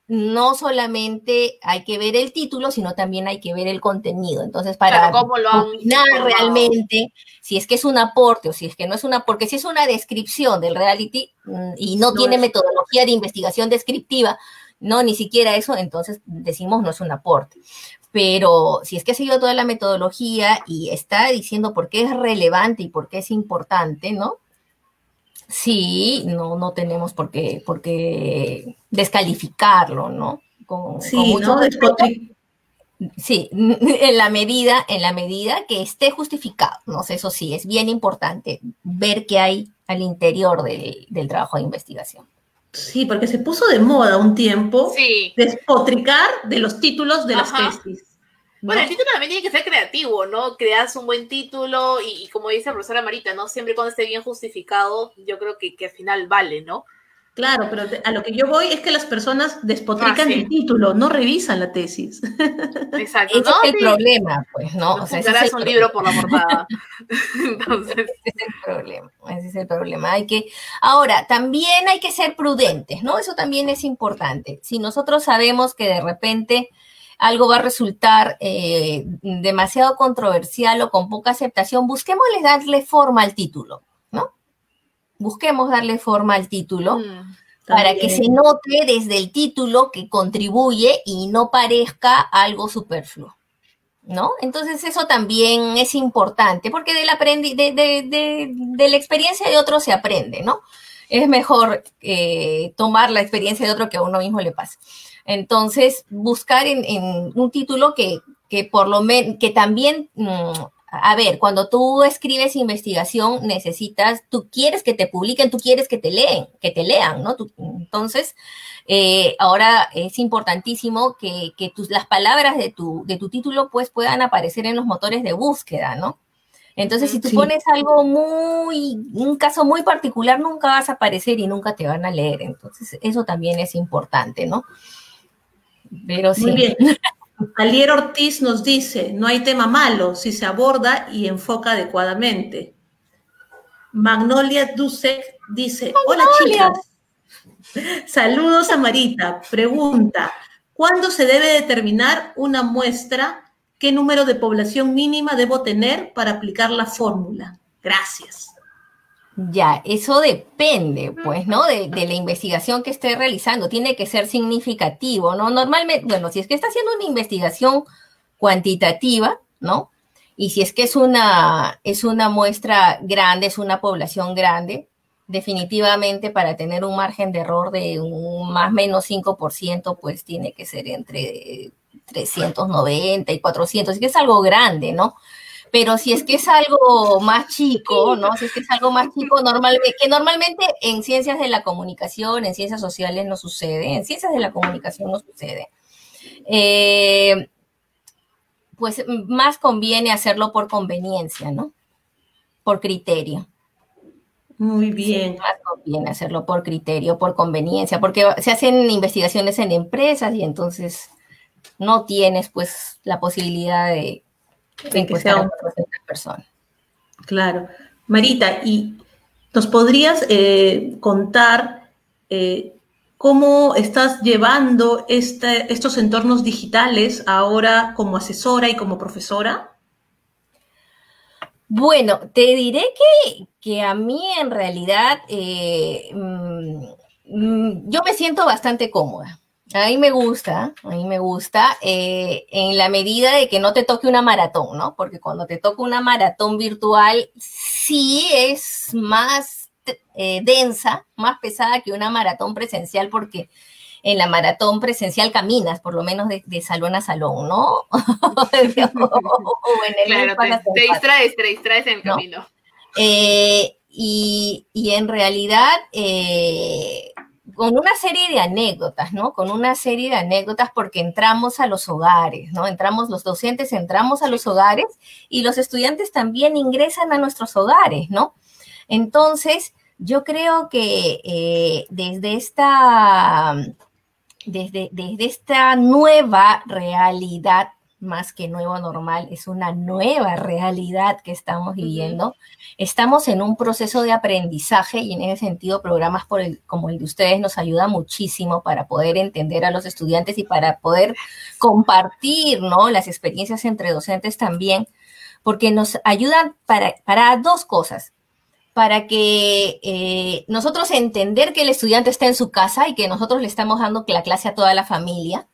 no solamente hay que ver el título, sino también hay que ver el contenido. Entonces, para Claro, cómo lo han opinar realmente si es que es un aporte o si es que no es una, porque si es una descripción del reality mm, y no, No tiene es. metodología de investigación descriptiva, no, ni siquiera eso, entonces decimos no es un aporte. Pero si es que ha seguido toda la metodología y está diciendo por qué es relevante y por qué es importante, ¿no? Sí, no, no tenemos por qué, por qué descalificarlo, ¿no? Con, con Sí, mucho ¿no? respeto, Sí, en la medida, en la medida que esté justificado. No eso sí, es bien importante ver qué hay al interior del, del trabajo de investigación. Sí, porque se puso de moda un tiempo Sí. despotricar de los títulos de Ajá. las tesis. ¿no? Bueno, el título también tiene que ser creativo, ¿no? Creas un buen título y, y como dice la profesora Marita, ¿no? Siempre cuando esté bien justificado, yo creo que, que al final vale, ¿no? Claro, pero a lo que yo voy es que las personas despotrican Ah, sí. el título, no revisan la tesis. Exacto. Ese ¿no? es el Sí. problema, pues, ¿no? No O sea, ese es un libro por la portada. Entonces, Ese es el problema, ese es el problema. Hay que, ahora, también hay que ser prudentes, ¿no? Eso también es importante. Si nosotros sabemos que de repente algo va a resultar eh, demasiado controversial o con poca aceptación, busquémosle darle forma al título. Busquemos darle forma al título mm, para que se note desde el título que contribuye y no parezca algo superfluo. ¿No? Entonces eso también es importante, porque de la, de, la experiencia de otro se aprende, ¿no? Es mejor eh, tomar la experiencia de otro que a uno mismo le pasa. Entonces, buscar en, un título que, por lo menos, que también mm, a ver, cuando tú escribes investigación, necesitas, tú quieres que te publiquen, tú quieres que te leen, que te lean, ¿no? entonces, eh, ahora es importantísimo que, tus, las palabras de tu, de tu título pues puedan aparecer en los motores de búsqueda, ¿no? Entonces, si tú pones algo muy, un caso muy particular, nunca vas a aparecer y nunca te van a leer. Entonces, eso también es importante, ¿no? Pero sí. Muy bien. Alier Ortiz nos dice, no hay tema malo si se aborda y enfoca adecuadamente. Magnolia Dusek dice, hola chicas. Saludos a Marita. Pregunta, ¿cuándo se debe determinar una muestra? ¿Qué número de población mínima debo tener para aplicar la fórmula? Gracias. Ya, eso depende, pues, ¿no? De, la investigación que esté realizando. Tiene que ser significativo, ¿no? Normalmente, bueno, si es que está haciendo una investigación cuantitativa, ¿no? Y si es que es una, es una muestra grande, es una población grande, definitivamente para tener un margen de error de un más o menos 5%, pues tiene que ser entre 390 y 400, es que es algo grande, ¿no? Pero si es que es algo más chico, ¿no? Si es que es algo más chico, normalmente, que normalmente en ciencias de la comunicación, en ciencias sociales no sucede, en ciencias de la comunicación no sucede. Eh, pues más conviene hacerlo por conveniencia, ¿no? Por criterio. Muy bien. más conviene hacerlo por criterio, por conveniencia, porque se hacen investigaciones en empresas y entonces no tienes pues la posibilidad de que sea persona. Claro. Marita, ¿y nos podrías eh, contar eh, cómo estás llevando este, estos entornos digitales ahora como asesora y como profesora? Bueno, te diré que, a mí en realidad eh, mm, mm, yo me siento bastante cómoda. A mí me gusta, a mí me gusta, eh, en la medida de que no te toque una maratón, ¿no? Porque cuando te toca una maratón virtual, sí es más eh, densa, más pesada que una maratón presencial, porque en la maratón presencial caminas, por lo menos de, salón a salón, ¿no? claro, te, distraes, te distraes en el camino. Eh, y, y, en realidad, con una serie de anécdotas, ¿no? Con una serie de anécdotas porque entramos a los hogares, ¿no? Entramos, los docentes entramos a los hogares y los estudiantes también ingresan a nuestros hogares, ¿no? Entonces, yo creo que eh, desde esta, desde, desde esta nueva realidad más que nuevo normal, es una nueva realidad que estamos viviendo. Estamos en un proceso de aprendizaje y en ese sentido programas por el, como el de ustedes nos ayuda muchísimo para poder entender a los estudiantes y para poder compartir ¿no? las experiencias entre docentes también, porque nos ayudan para, para dos cosas. Para que eh, nosotros entender que el estudiante está en su casa y que nosotros le estamos dando la clase a toda la familia,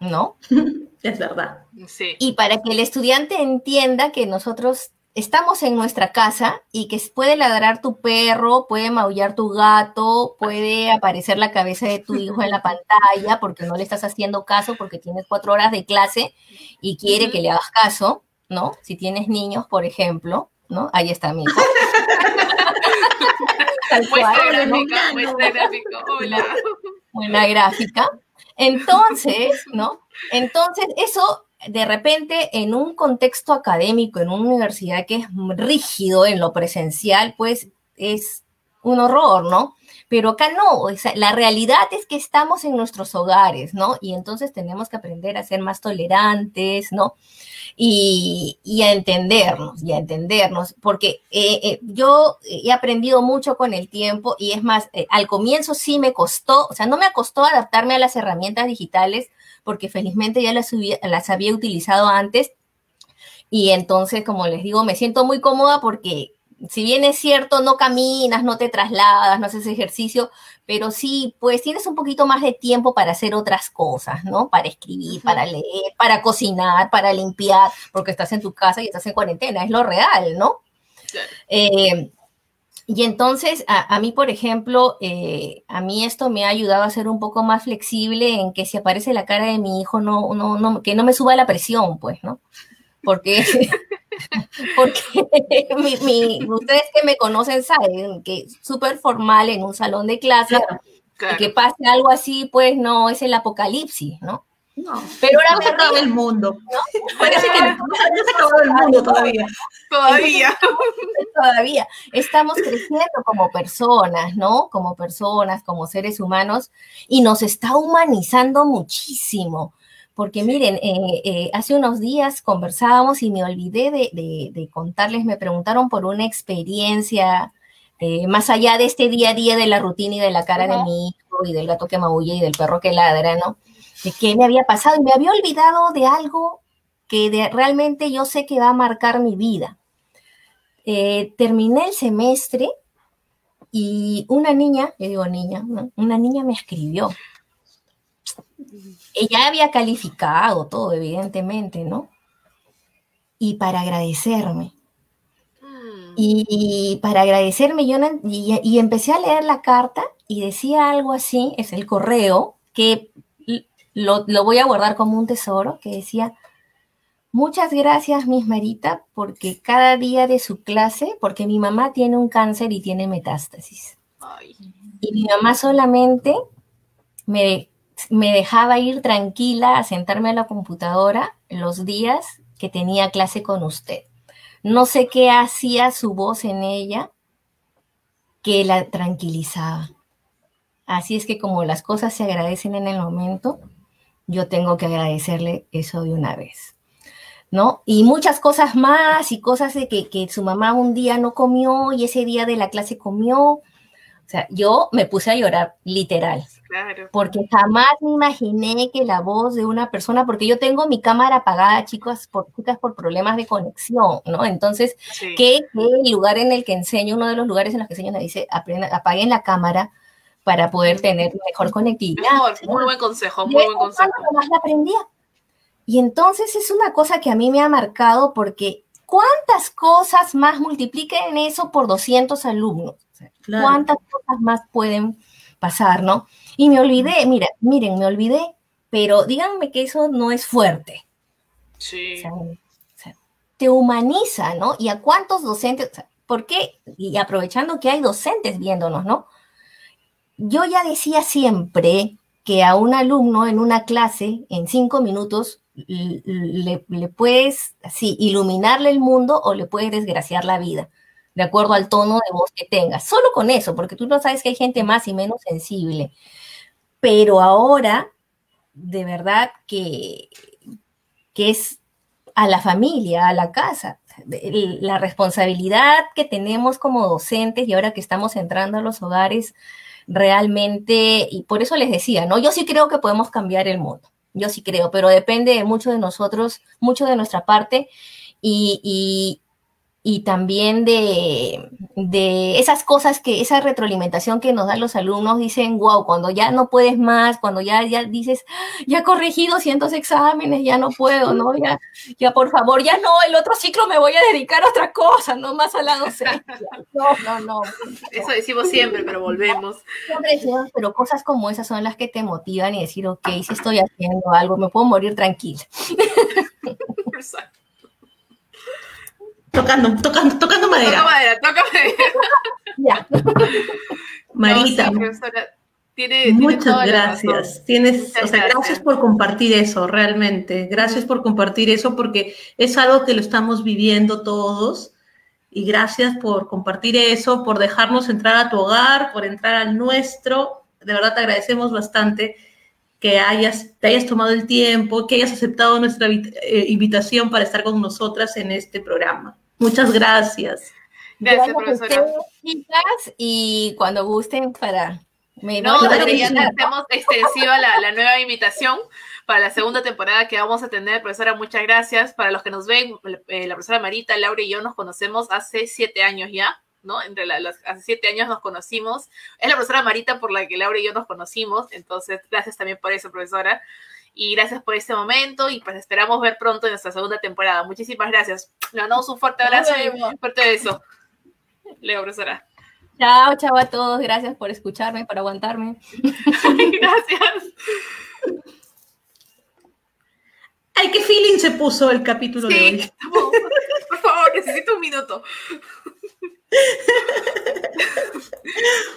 ¿no? Es verdad. Sí. Y para que el estudiante entienda que nosotros estamos en nuestra casa y que puede ladrar tu perro, puede maullar tu gato, puede aparecer la cabeza de tu hijo en la pantalla porque no le estás haciendo caso porque tienes cuatro horas de clase y quiere que le hagas caso, ¿no? Si tienes niños, por ejemplo, ¿no? Ahí está mi hijo. Buena gráfica. Entonces, ¿no? Entonces, eso de repente en un contexto académico, en una universidad que es rígido en lo presencial, pues es un horror, ¿no? Pero acá no, la realidad es que estamos en nuestros hogares, ¿no? Y entonces tenemos que aprender a ser más tolerantes, ¿no? Y, a entendernos, y a entendernos, porque eh, eh, yo he aprendido mucho con el tiempo y es más, eh, al comienzo sí me costó, o sea, no me costó adaptarme a las herramientas digitales, porque felizmente ya las, las había utilizado antes. Y entonces, como les digo, me siento muy cómoda porque si bien es cierto, no caminas, no te trasladas, no haces ejercicio, pero sí, pues tienes un poquito más de tiempo para hacer otras cosas, ¿no? Para escribir, para leer, para cocinar, para limpiar, porque estás en tu casa y estás en cuarentena, es lo real, ¿no? Eh, y entonces, a, mí, por ejemplo, eh, a mí esto me ha ayudado a ser un poco más flexible en que si aparece la cara de mi hijo, no, no, no, que no me suba la presión, pues, ¿no? Porque, porque ustedes que me conocen saben que es súper formal en un salón de clase, que pase algo así, pues no, es el apocalipsis, ¿no? No, pero ahora se acaba el mundo. Parece que no, se ha acabado el mundo todavía. Todavía. todavía. Estamos creciendo como personas, ¿no? Como personas, como seres humanos, y nos está humanizando muchísimo. Porque miren, eh, eh, hace unos días conversábamos y me olvidé de, contarles, me preguntaron por una experiencia eh, más allá de este día a día de la rutina y de la cara de mi hijo y del gato que maulla y del perro que ladra, ¿no? de qué me había pasado y me había olvidado de algo que realmente yo sé que va a marcar mi vida. Eh, terminé el semestre y una niña, yo digo niña, una niña me escribió. Ella había calificado todo, evidentemente, ¿no? Y para agradecerme. Mm. Y, para agradecerme, yo y, y empecé a leer la carta y decía algo así, es el correo, que lo, voy a guardar como un tesoro, que decía, muchas gracias, Miss Marita, porque cada día de su clase, porque mi mamá tiene un cáncer y tiene metástasis. Y mi mamá solamente me, me dejaba ir tranquila a sentarme a la computadora los días que tenía clase con usted. No sé qué hacía su voz en ella que la tranquilizaba. Así es que como las cosas se agradecen en el momento, yo tengo que agradecerle eso de una vez. ¿No? Y muchas cosas más y cosas de que, que su mamá un día no comió y ese día de la clase comió. O sea, yo me puse a llorar, literal. Claro. Porque jamás me imaginé que la voz de una persona, porque yo tengo mi cámara apagada, chicos, por, chicas, por problemas de conexión, ¿no? Entonces, que, el lugar en el que enseño, uno de los lugares en los que enseño me dice, apaguen la cámara, para poder tener mejor conectividad. muy buen consejo, muy buen consejo. Más la aprendía. Y entonces es una cosa que a mí me ha marcado porque ¿cuántas cosas más multipliquen eso por 200 alumnos? ¿Cuántas cosas más pueden pasar, no? Y me olvidé, mira, miren, me olvidé, pero díganme que eso no es fuerte. Sí. te humaniza, ¿no? ¿Y a cuántos docentes? ¿Por qué? Y aprovechando que hay docentes viéndonos, ¿no? yo ya decía siempre que a un alumno en una clase, en cinco minutos, le, puedes así iluminarle el mundo o le puedes desgraciar la vida, de acuerdo al tono de voz que tengas. Solo con eso, porque tú no sabes que hay gente más y menos sensible. Pero ahora, de verdad que, que es a la familia, a la casa. La responsabilidad que tenemos como docentes y ahora que estamos entrando a los hogares, realmente, y por eso les decía, ¿no? Yo sí creo que podemos cambiar el mundo, yo sí creo, pero depende mucho de nosotros, mucho de nuestra parte, y, y también de, de, esas cosas que, esa retroalimentación que nos dan los alumnos, dicen, wow, cuando ya no puedes más, cuando ya, ya dices, ya he corregido cientos exámenes, ya no puedo, ¿no? Ya, ya por favor, ya no, el otro ciclo me voy a dedicar a otra cosa, no más a la docencia. No, no, no. Eso decimos siempre, pero volvemos. Pero cosas como esas son las que te motivan y decir, ok, si estoy haciendo algo, me puedo morir tranquila. Tocando, tocando, tocando madera. Toca madera, toca madera. ya. Marita. muchas gracias. Tienes, o sea, gracias. por compartir eso, realmente. Gracias por compartir eso porque es algo que lo estamos viviendo todos. Y gracias por compartir eso, por dejarnos entrar a tu hogar, por entrar al nuestro. De verdad te agradecemos bastante que hayas, te hayas tomado el tiempo, que hayas aceptado nuestra eh, invitación para estar con nosotras en este programa. Muchas gracias. Gracias, profesora. y cuando gusten para... Me no, ya hacemos extensiva la, la nueva invitación para la segunda temporada que vamos a tener. Profesora, muchas gracias. Para los que nos ven, eh, la profesora Marita, Laura y yo nos conocemos hace siete años ya. ¿no? Entre las, hace siete años nos conocimos. Es la profesora Marita por la que Laura y yo nos conocimos, entonces gracias también por eso, profesora. Y gracias por este momento y pues esperamos ver pronto en nuestra segunda temporada. Muchísimas gracias. Le mandamos un fuerte abrazo y un fuerte beso. Leo, profesora. Chao, chao a todos. Gracias por escucharme, por aguantarme. gracias. Ay, qué feeling se puso el capítulo de hoy. Por favor, necesito un minuto.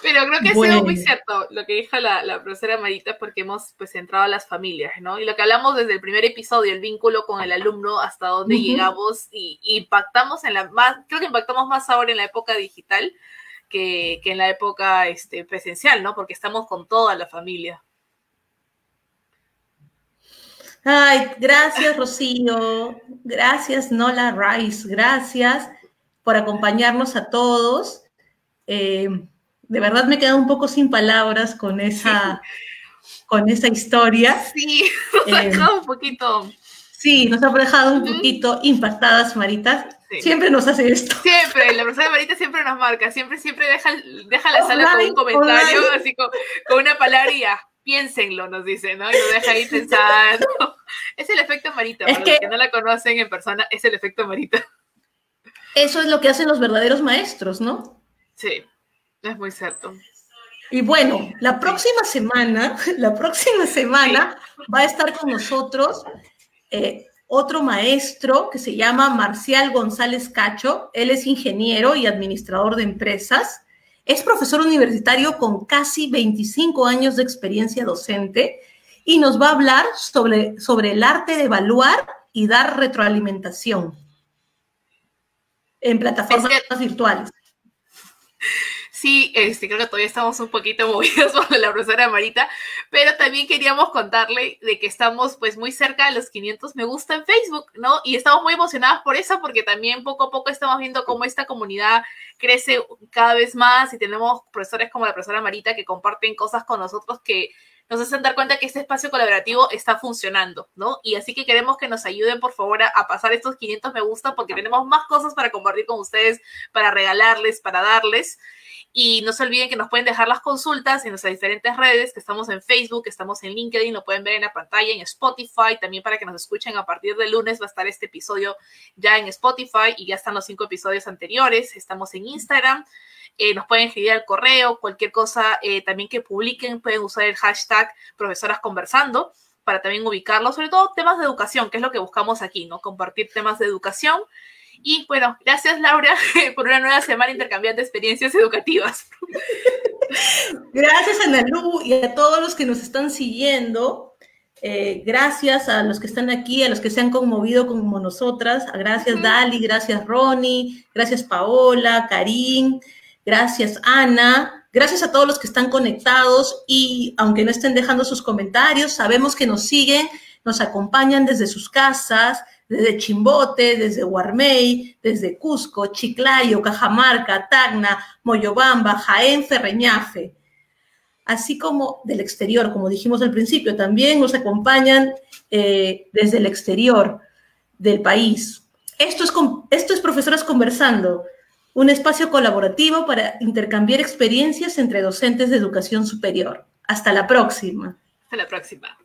Pero creo que ha sido muy cierto lo que dijo la, profesora Marita, porque hemos pues entrado a las familias, ¿no? Y lo que hablamos desde el primer episodio, el vínculo con el alumno, hasta dónde llegamos y, impactamos en la más, creo que impactamos más ahora en la época digital que, en la época este, presencial, ¿no? Porque estamos con toda la familia. Ay, gracias Rocío, gracias Nola Rice, gracias por acompañarnos a todos. Eh, de verdad me he quedado un poco sin palabras con esa, con esa historia. Sí, nos ha eh, dejado un poquito. Sí, nos ha dejado un poquito impactadas, Marita. Siempre nos hace esto. Siempre, la persona de Marita siempre nos marca, siempre, siempre deja, deja la sala con un comentario, así con, una palabra y ya, piénsenlo, nos dice, ¿no? Y nos deja ahí pensando. Es el efecto Marita, para que... los que no la conocen en persona, es el efecto Marita. Eso es lo que hacen los verdaderos maestros, ¿no? Sí, es muy cierto. Y bueno, la próxima semana, la próxima semana va a estar con nosotros eh, otro maestro que se llama Marcial González Cacho. Él es ingeniero y administrador de empresas. Es profesor universitario con casi 25 años de experiencia docente y nos va a hablar sobre, sobre el arte de evaluar y dar retroalimentación en plataformas virtuales. Sí, este, creo que todavía estamos un poquito movidos por la profesora Marita, pero también queríamos contarle de que estamos pues muy cerca de los 500 me gusta en Facebook, ¿no? Y estamos muy emocionadas por eso porque también poco a poco estamos viendo cómo esta comunidad crece cada vez más y tenemos profesores como la profesora Marita que comparten cosas con nosotros que nos hacen dar cuenta que este espacio colaborativo está funcionando, ¿no? Y así que queremos que nos ayuden, por favor, a, pasar estos 500 me gusta porque tenemos más cosas para compartir con ustedes, para regalarles, para darles. Y no se olviden que nos pueden dejar las consultas en nuestras diferentes redes, que estamos en Facebook, que estamos en LinkedIn, lo pueden ver en la pantalla, en Spotify, también para que nos escuchen a partir de lunes va a estar este episodio ya en Spotify y ya están los cinco episodios anteriores. Estamos en Instagram, eh, nos pueden escribir al correo, cualquier cosa eh, también que publiquen, pueden usar el hashtag profesoras conversando para también ubicarlo, sobre todo temas de educación, que es lo que buscamos aquí, ¿no? Compartir temas de educación y bueno, gracias Laura por una nueva semana intercambiando experiencias educativas. Gracias Analu y a todos los que nos están siguiendo. Eh, gracias a los que están aquí, a los que se han conmovido como nosotras. Gracias Dali, gracias Ronnie, gracias Paola, Karim, gracias Ana. Gracias a todos los que están conectados y aunque no estén dejando sus comentarios, sabemos que nos siguen, nos acompañan desde sus casas, desde Chimbote, desde Guarmey, desde Cusco, Chiclayo, Cajamarca, Tacna, Moyobamba, Jaén, Ferreñafe, así como del exterior, como dijimos al principio, también nos acompañan eh, desde el exterior del país. Esto es, esto es Profesoras Conversando, un espacio colaborativo para intercambiar experiencias entre docentes de educación superior. Hasta la próxima. Hasta la próxima.